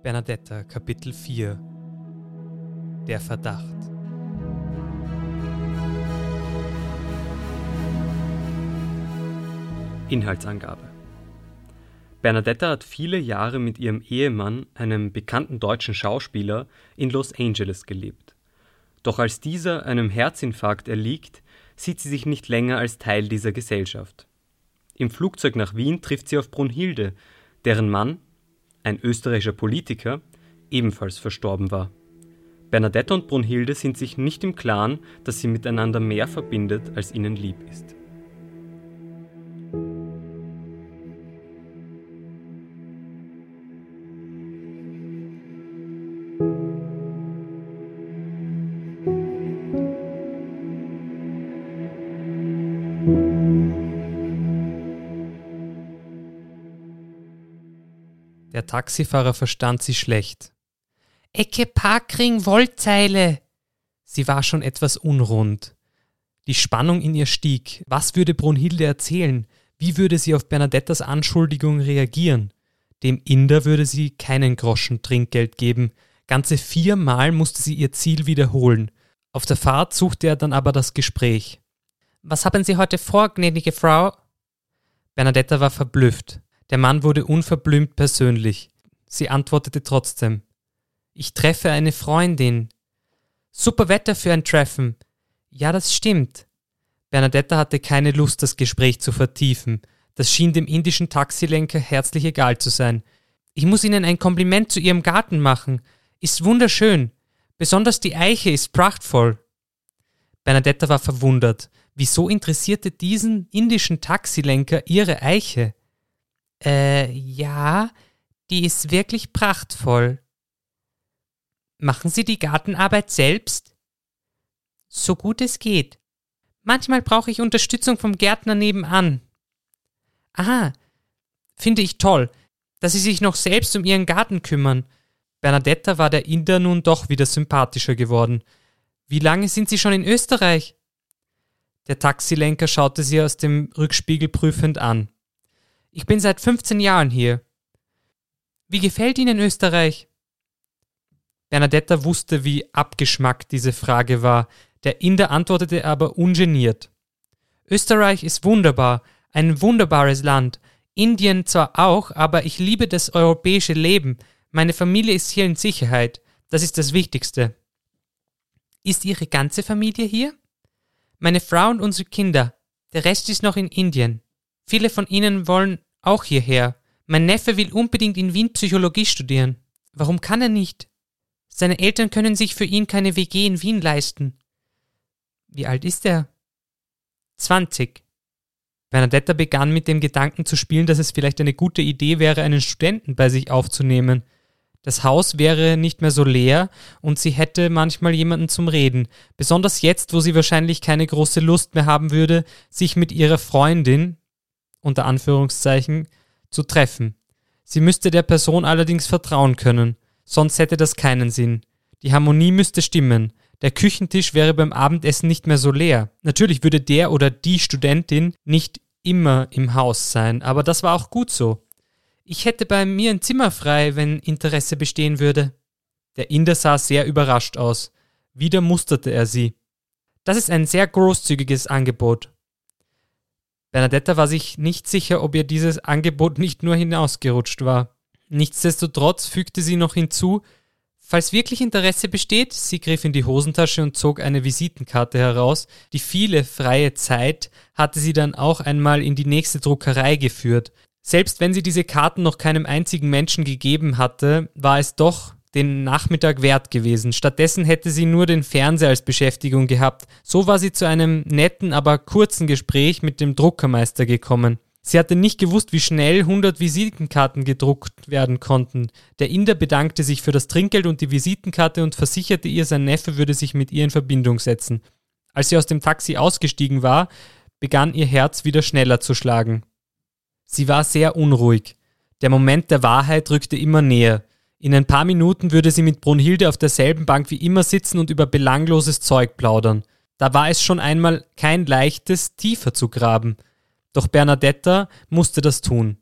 Bernadetta Kapitel 4 Der Verdacht Inhaltsangabe Bernadetta hat viele Jahre mit ihrem Ehemann, einem bekannten deutschen Schauspieler, in Los Angeles gelebt. Doch als dieser einem Herzinfarkt erliegt, sieht sie sich nicht länger als Teil dieser Gesellschaft. Im Flugzeug nach Wien trifft sie auf Brunhilde, deren Mann, ein österreichischer Politiker, ebenfalls verstorben war. Bernadette und Brunhilde sind sich nicht im Klaren, dass sie miteinander mehr verbindet, als ihnen lieb ist. Taxifahrer verstand sie schlecht. Ecke Parkring Wollzeile. Sie war schon etwas unrund. Die Spannung in ihr stieg. Was würde Brunhilde erzählen? Wie würde sie auf Bernadettas Anschuldigung reagieren? Dem Inder würde sie keinen Groschen Trinkgeld geben. Ganze viermal musste sie ihr Ziel wiederholen. Auf der Fahrt suchte er dann aber das Gespräch. Was haben Sie heute vor, gnädige Frau? Bernadetta war verblüfft. Der Mann wurde unverblümt persönlich. Sie antwortete trotzdem. Ich treffe eine Freundin. Super Wetter für ein Treffen. Ja, das stimmt. Bernadetta hatte keine Lust, das Gespräch zu vertiefen. Das schien dem indischen Taxilenker herzlich egal zu sein. Ich muss Ihnen ein Kompliment zu Ihrem Garten machen. Ist wunderschön. Besonders die Eiche ist prachtvoll. Bernadetta war verwundert. Wieso interessierte diesen indischen Taxilenker ihre Eiche? Äh, ja, die ist wirklich prachtvoll. Machen Sie die Gartenarbeit selbst? So gut es geht. Manchmal brauche ich Unterstützung vom Gärtner nebenan. Aha, finde ich toll, dass Sie sich noch selbst um Ihren Garten kümmern. Bernadetta war der Inder nun doch wieder sympathischer geworden. Wie lange sind Sie schon in Österreich? Der Taxilenker schaute sie aus dem Rückspiegel prüfend an. Ich bin seit 15 Jahren hier. Wie gefällt Ihnen Österreich? Bernadetta wusste, wie abgeschmackt diese Frage war. Der Inder antwortete aber ungeniert. Österreich ist wunderbar, ein wunderbares Land. Indien zwar auch, aber ich liebe das europäische Leben. Meine Familie ist hier in Sicherheit. Das ist das Wichtigste. Ist Ihre ganze Familie hier? Meine Frau und unsere Kinder. Der Rest ist noch in Indien. Viele von ihnen wollen auch hierher. Mein Neffe will unbedingt in Wien Psychologie studieren. Warum kann er nicht? Seine Eltern können sich für ihn keine WG in Wien leisten. Wie alt ist er? 20. Bernadetta begann mit dem Gedanken zu spielen, dass es vielleicht eine gute Idee wäre, einen Studenten bei sich aufzunehmen. Das Haus wäre nicht mehr so leer und sie hätte manchmal jemanden zum Reden, besonders jetzt, wo sie wahrscheinlich keine große Lust mehr haben würde, sich mit ihrer Freundin, unter Anführungszeichen, zu treffen. Sie müsste der Person allerdings vertrauen können, sonst hätte das keinen Sinn. Die Harmonie müsste stimmen. Der Küchentisch wäre beim Abendessen nicht mehr so leer. Natürlich würde der oder die Studentin nicht immer im Haus sein, aber das war auch gut so. Ich hätte bei mir ein Zimmer frei, wenn Interesse bestehen würde. Der Inder sah sehr überrascht aus. Wieder musterte er sie. Das ist ein sehr großzügiges Angebot. Bernadetta war sich nicht sicher, ob ihr dieses Angebot nicht nur hinausgerutscht war. Nichtsdestotrotz fügte sie noch hinzu, falls wirklich Interesse besteht, sie griff in die Hosentasche und zog eine Visitenkarte heraus. Die viele freie Zeit hatte sie dann auch einmal in die nächste Druckerei geführt. Selbst wenn sie diese Karten noch keinem einzigen Menschen gegeben hatte, war es doch den Nachmittag wert gewesen. Stattdessen hätte sie nur den Fernseher als Beschäftigung gehabt. So war sie zu einem netten, aber kurzen Gespräch mit dem Druckermeister gekommen. Sie hatte nicht gewusst, wie schnell 100 Visitenkarten gedruckt werden konnten. Der Inder bedankte sich für das Trinkgeld und die Visitenkarte und versicherte ihr, sein Neffe würde sich mit ihr in Verbindung setzen. Als sie aus dem Taxi ausgestiegen war, begann ihr Herz wieder schneller zu schlagen. Sie war sehr unruhig. Der Moment der Wahrheit rückte immer näher. In ein paar Minuten würde sie mit Brunhilde auf derselben Bank wie immer sitzen und über belangloses Zeug plaudern. Da war es schon einmal kein leichtes, tiefer zu graben. Doch Bernadetta musste das tun.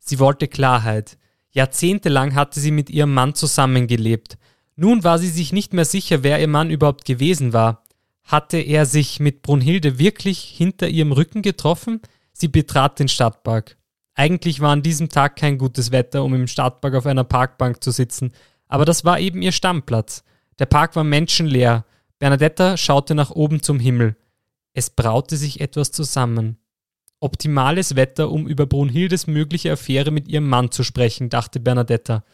Sie wollte Klarheit. Jahrzehntelang hatte sie mit ihrem Mann zusammengelebt. Nun war sie sich nicht mehr sicher, wer ihr Mann überhaupt gewesen war. Hatte er sich mit Brunhilde wirklich hinter ihrem Rücken getroffen? Sie betrat den Stadtpark. Eigentlich war an diesem Tag kein gutes Wetter, um im Stadtpark auf einer Parkbank zu sitzen, aber das war eben ihr Stammplatz. Der Park war menschenleer. Bernadetta schaute nach oben zum Himmel. Es braute sich etwas zusammen. Optimales Wetter, um über Brunhildes mögliche Affäre mit ihrem Mann zu sprechen, dachte Bernadetta.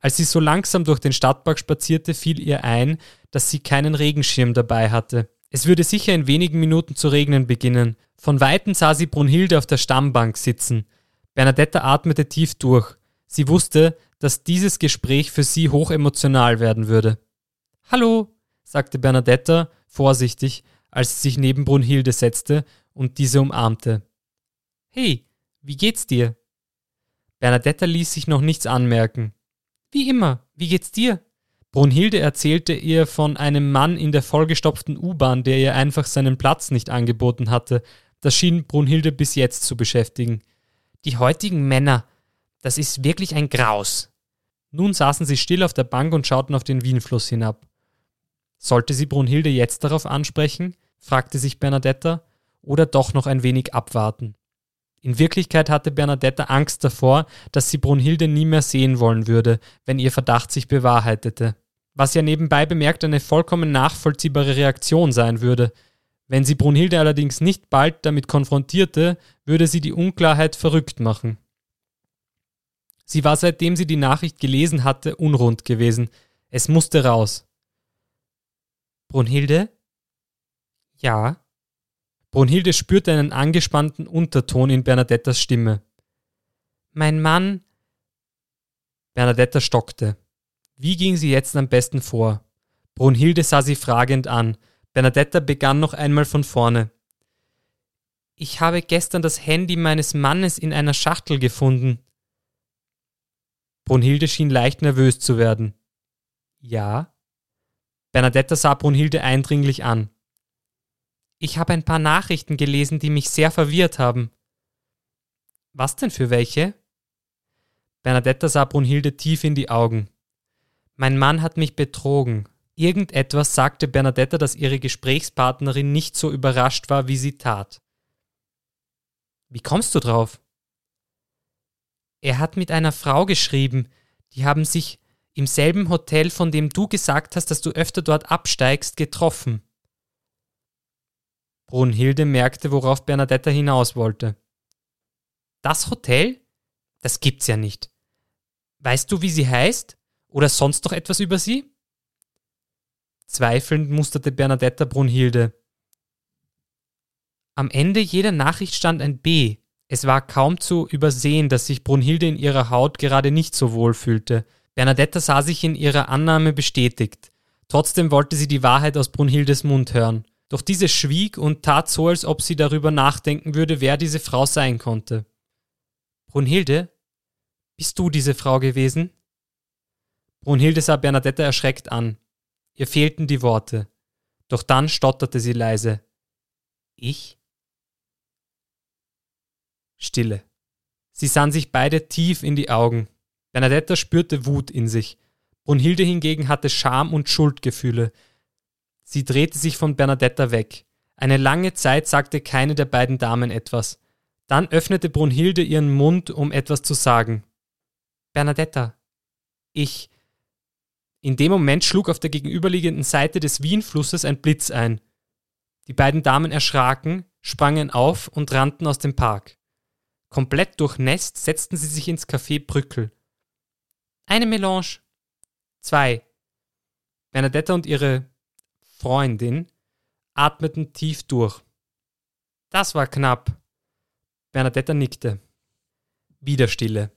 Als sie so langsam durch den Stadtpark spazierte, fiel ihr ein, dass sie keinen Regenschirm dabei hatte. Es würde sicher in wenigen Minuten zu regnen beginnen. Von weitem sah sie Brunhilde auf der Stammbank sitzen. Bernadetta atmete tief durch. Sie wusste, dass dieses Gespräch für sie hochemotional werden würde. Hallo, sagte Bernadetta vorsichtig, als sie sich neben Brunhilde setzte und diese umarmte. Hey, wie geht's dir? Bernadetta ließ sich noch nichts anmerken. Wie immer, wie geht's dir? Brunhilde erzählte ihr von einem Mann in der vollgestopften U-Bahn, der ihr einfach seinen Platz nicht angeboten hatte. Das schien Brunhilde bis jetzt zu beschäftigen. Die heutigen Männer, das ist wirklich ein Graus. Nun saßen sie still auf der Bank und schauten auf den Wienfluss hinab. Sollte sie Brunhilde jetzt darauf ansprechen? fragte sich Bernadetta, oder doch noch ein wenig abwarten. In Wirklichkeit hatte Bernadetta Angst davor, dass sie Brunhilde nie mehr sehen wollen würde, wenn ihr Verdacht sich bewahrheitete. Was ja nebenbei bemerkt eine vollkommen nachvollziehbare Reaktion sein würde. Wenn sie Brunhilde allerdings nicht bald damit konfrontierte, würde sie die Unklarheit verrückt machen. Sie war seitdem sie die Nachricht gelesen hatte unrund gewesen. Es musste raus. Brunhilde? Ja. Brunhilde spürte einen angespannten Unterton in Bernadettas Stimme. Mein Mann. Bernadetta stockte. Wie ging sie jetzt am besten vor? Brunhilde sah sie fragend an. Bernadetta begann noch einmal von vorne. Ich habe gestern das Handy meines Mannes in einer Schachtel gefunden. Brunhilde schien leicht nervös zu werden. Ja? Bernadetta sah Brunhilde eindringlich an. Ich habe ein paar Nachrichten gelesen, die mich sehr verwirrt haben. Was denn für welche? Bernadetta sah Brunhilde tief in die Augen. Mein Mann hat mich betrogen. Irgendetwas sagte Bernadetta, dass ihre Gesprächspartnerin nicht so überrascht war, wie sie tat. Wie kommst du drauf? Er hat mit einer Frau geschrieben, die haben sich im selben Hotel, von dem du gesagt hast, dass du öfter dort absteigst, getroffen. Brunhilde merkte, worauf Bernadetta hinaus wollte. Das Hotel? Das gibt's ja nicht. Weißt du, wie sie heißt? Oder sonst noch etwas über sie? Zweifelnd musterte Bernadetta Brunhilde. Am Ende jeder Nachricht stand ein B. Es war kaum zu übersehen, dass sich Brunhilde in ihrer Haut gerade nicht so wohl fühlte. Bernadetta sah sich in ihrer Annahme bestätigt. Trotzdem wollte sie die Wahrheit aus Brunhildes Mund hören. Doch diese schwieg und tat so, als ob sie darüber nachdenken würde, wer diese Frau sein konnte. Brunhilde, bist du diese Frau gewesen? Brunhilde sah Bernadette erschreckt an. Ihr fehlten die Worte. Doch dann stotterte sie leise. Ich? Stille. Sie sahen sich beide tief in die Augen. Bernadetta spürte Wut in sich. Brunhilde hingegen hatte Scham und Schuldgefühle, Sie drehte sich von Bernadetta weg. Eine lange Zeit sagte keine der beiden Damen etwas. Dann öffnete Brunhilde ihren Mund, um etwas zu sagen. Bernadetta, ich. In dem Moment schlug auf der gegenüberliegenden Seite des Wienflusses ein Blitz ein. Die beiden Damen erschraken, sprangen auf und rannten aus dem Park. Komplett durchnässt setzten sie sich ins Café Brückel. Eine Melange. Zwei. Bernadetta und ihre Freundin atmeten tief durch. Das war knapp. Bernadetta nickte. Wieder Stille.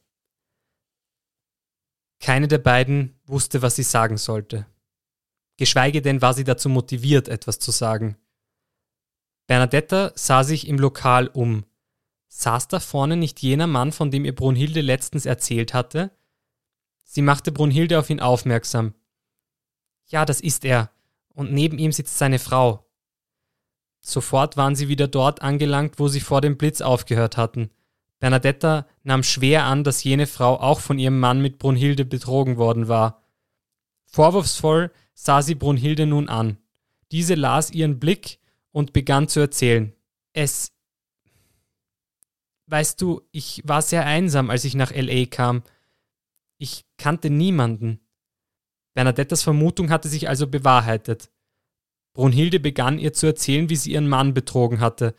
Keine der beiden wusste, was sie sagen sollte. Geschweige denn war sie dazu motiviert, etwas zu sagen. Bernadetta sah sich im Lokal um. Saß da vorne nicht jener Mann, von dem ihr Brunhilde letztens erzählt hatte? Sie machte Brunhilde auf ihn aufmerksam. Ja, das ist er, und neben ihm sitzt seine Frau. Sofort waren sie wieder dort angelangt, wo sie vor dem Blitz aufgehört hatten. Bernadetta nahm schwer an, dass jene Frau auch von ihrem Mann mit Brunhilde betrogen worden war. Vorwurfsvoll sah sie Brunhilde nun an. Diese las ihren Blick und begann zu erzählen. Es. Weißt du, ich war sehr einsam, als ich nach LA kam. Ich kannte niemanden. Bernadettas Vermutung hatte sich also bewahrheitet. Brunhilde begann ihr zu erzählen, wie sie ihren Mann betrogen hatte.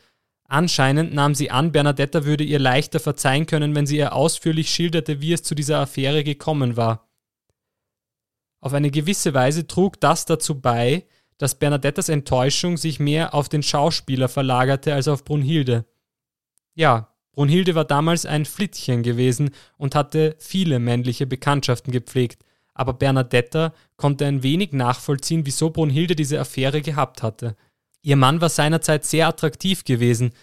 Anscheinend nahm sie an, Bernadetta würde ihr leichter verzeihen können, wenn sie ihr ausführlich schilderte, wie es zu dieser Affäre gekommen war. Auf eine gewisse Weise trug das dazu bei, dass Bernadettas Enttäuschung sich mehr auf den Schauspieler verlagerte als auf Brunhilde. Ja, Brunhilde war damals ein Flittchen gewesen und hatte viele männliche Bekanntschaften gepflegt, aber Bernadetta konnte ein wenig nachvollziehen, wieso Brunhilde diese Affäre gehabt hatte. Ihr Mann war seinerzeit sehr attraktiv gewesen.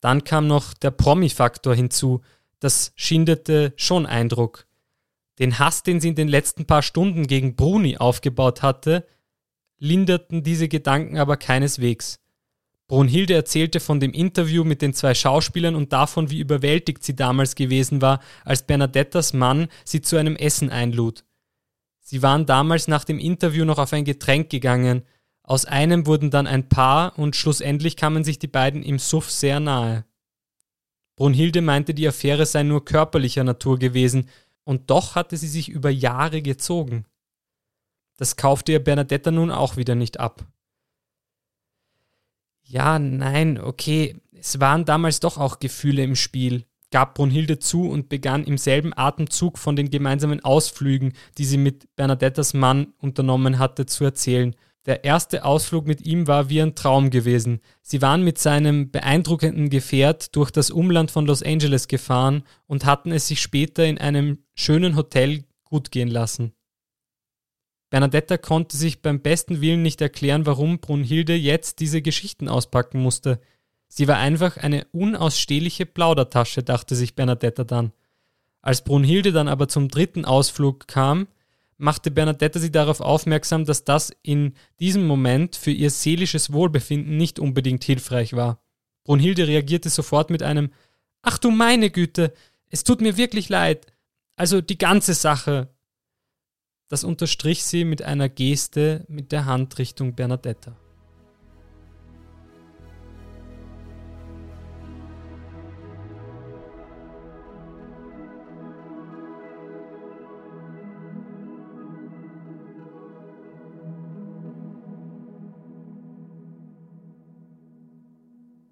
Dann kam noch der Promi-Faktor hinzu, das schindete schon Eindruck. Den Hass, den sie in den letzten paar Stunden gegen Bruni aufgebaut hatte, linderten diese Gedanken aber keineswegs. Brunhilde erzählte von dem Interview mit den zwei Schauspielern und davon, wie überwältigt sie damals gewesen war, als Bernadettas Mann sie zu einem Essen einlud. Sie waren damals nach dem Interview noch auf ein Getränk gegangen. Aus einem wurden dann ein Paar und schlussendlich kamen sich die beiden im Suff sehr nahe. Brunhilde meinte, die Affäre sei nur körperlicher Natur gewesen, und doch hatte sie sich über Jahre gezogen. Das kaufte ihr Bernadetta nun auch wieder nicht ab. Ja, nein, okay, es waren damals doch auch Gefühle im Spiel gab Brunhilde zu und begann im selben Atemzug von den gemeinsamen Ausflügen, die sie mit Bernadettas Mann unternommen hatte, zu erzählen. Der erste Ausflug mit ihm war wie ein Traum gewesen. Sie waren mit seinem beeindruckenden Gefährt durch das Umland von Los Angeles gefahren und hatten es sich später in einem schönen Hotel gut gehen lassen. Bernadetta konnte sich beim besten Willen nicht erklären, warum Brunhilde jetzt diese Geschichten auspacken musste. Sie war einfach eine unausstehliche Plaudertasche, dachte sich Bernadetta dann. Als Brunhilde dann aber zum dritten Ausflug kam, machte Bernadetta sie darauf aufmerksam, dass das in diesem Moment für ihr seelisches Wohlbefinden nicht unbedingt hilfreich war. Brunhilde reagierte sofort mit einem Ach du meine Güte, es tut mir wirklich leid. Also die ganze Sache. Das unterstrich sie mit einer Geste mit der Hand Richtung Bernadetta.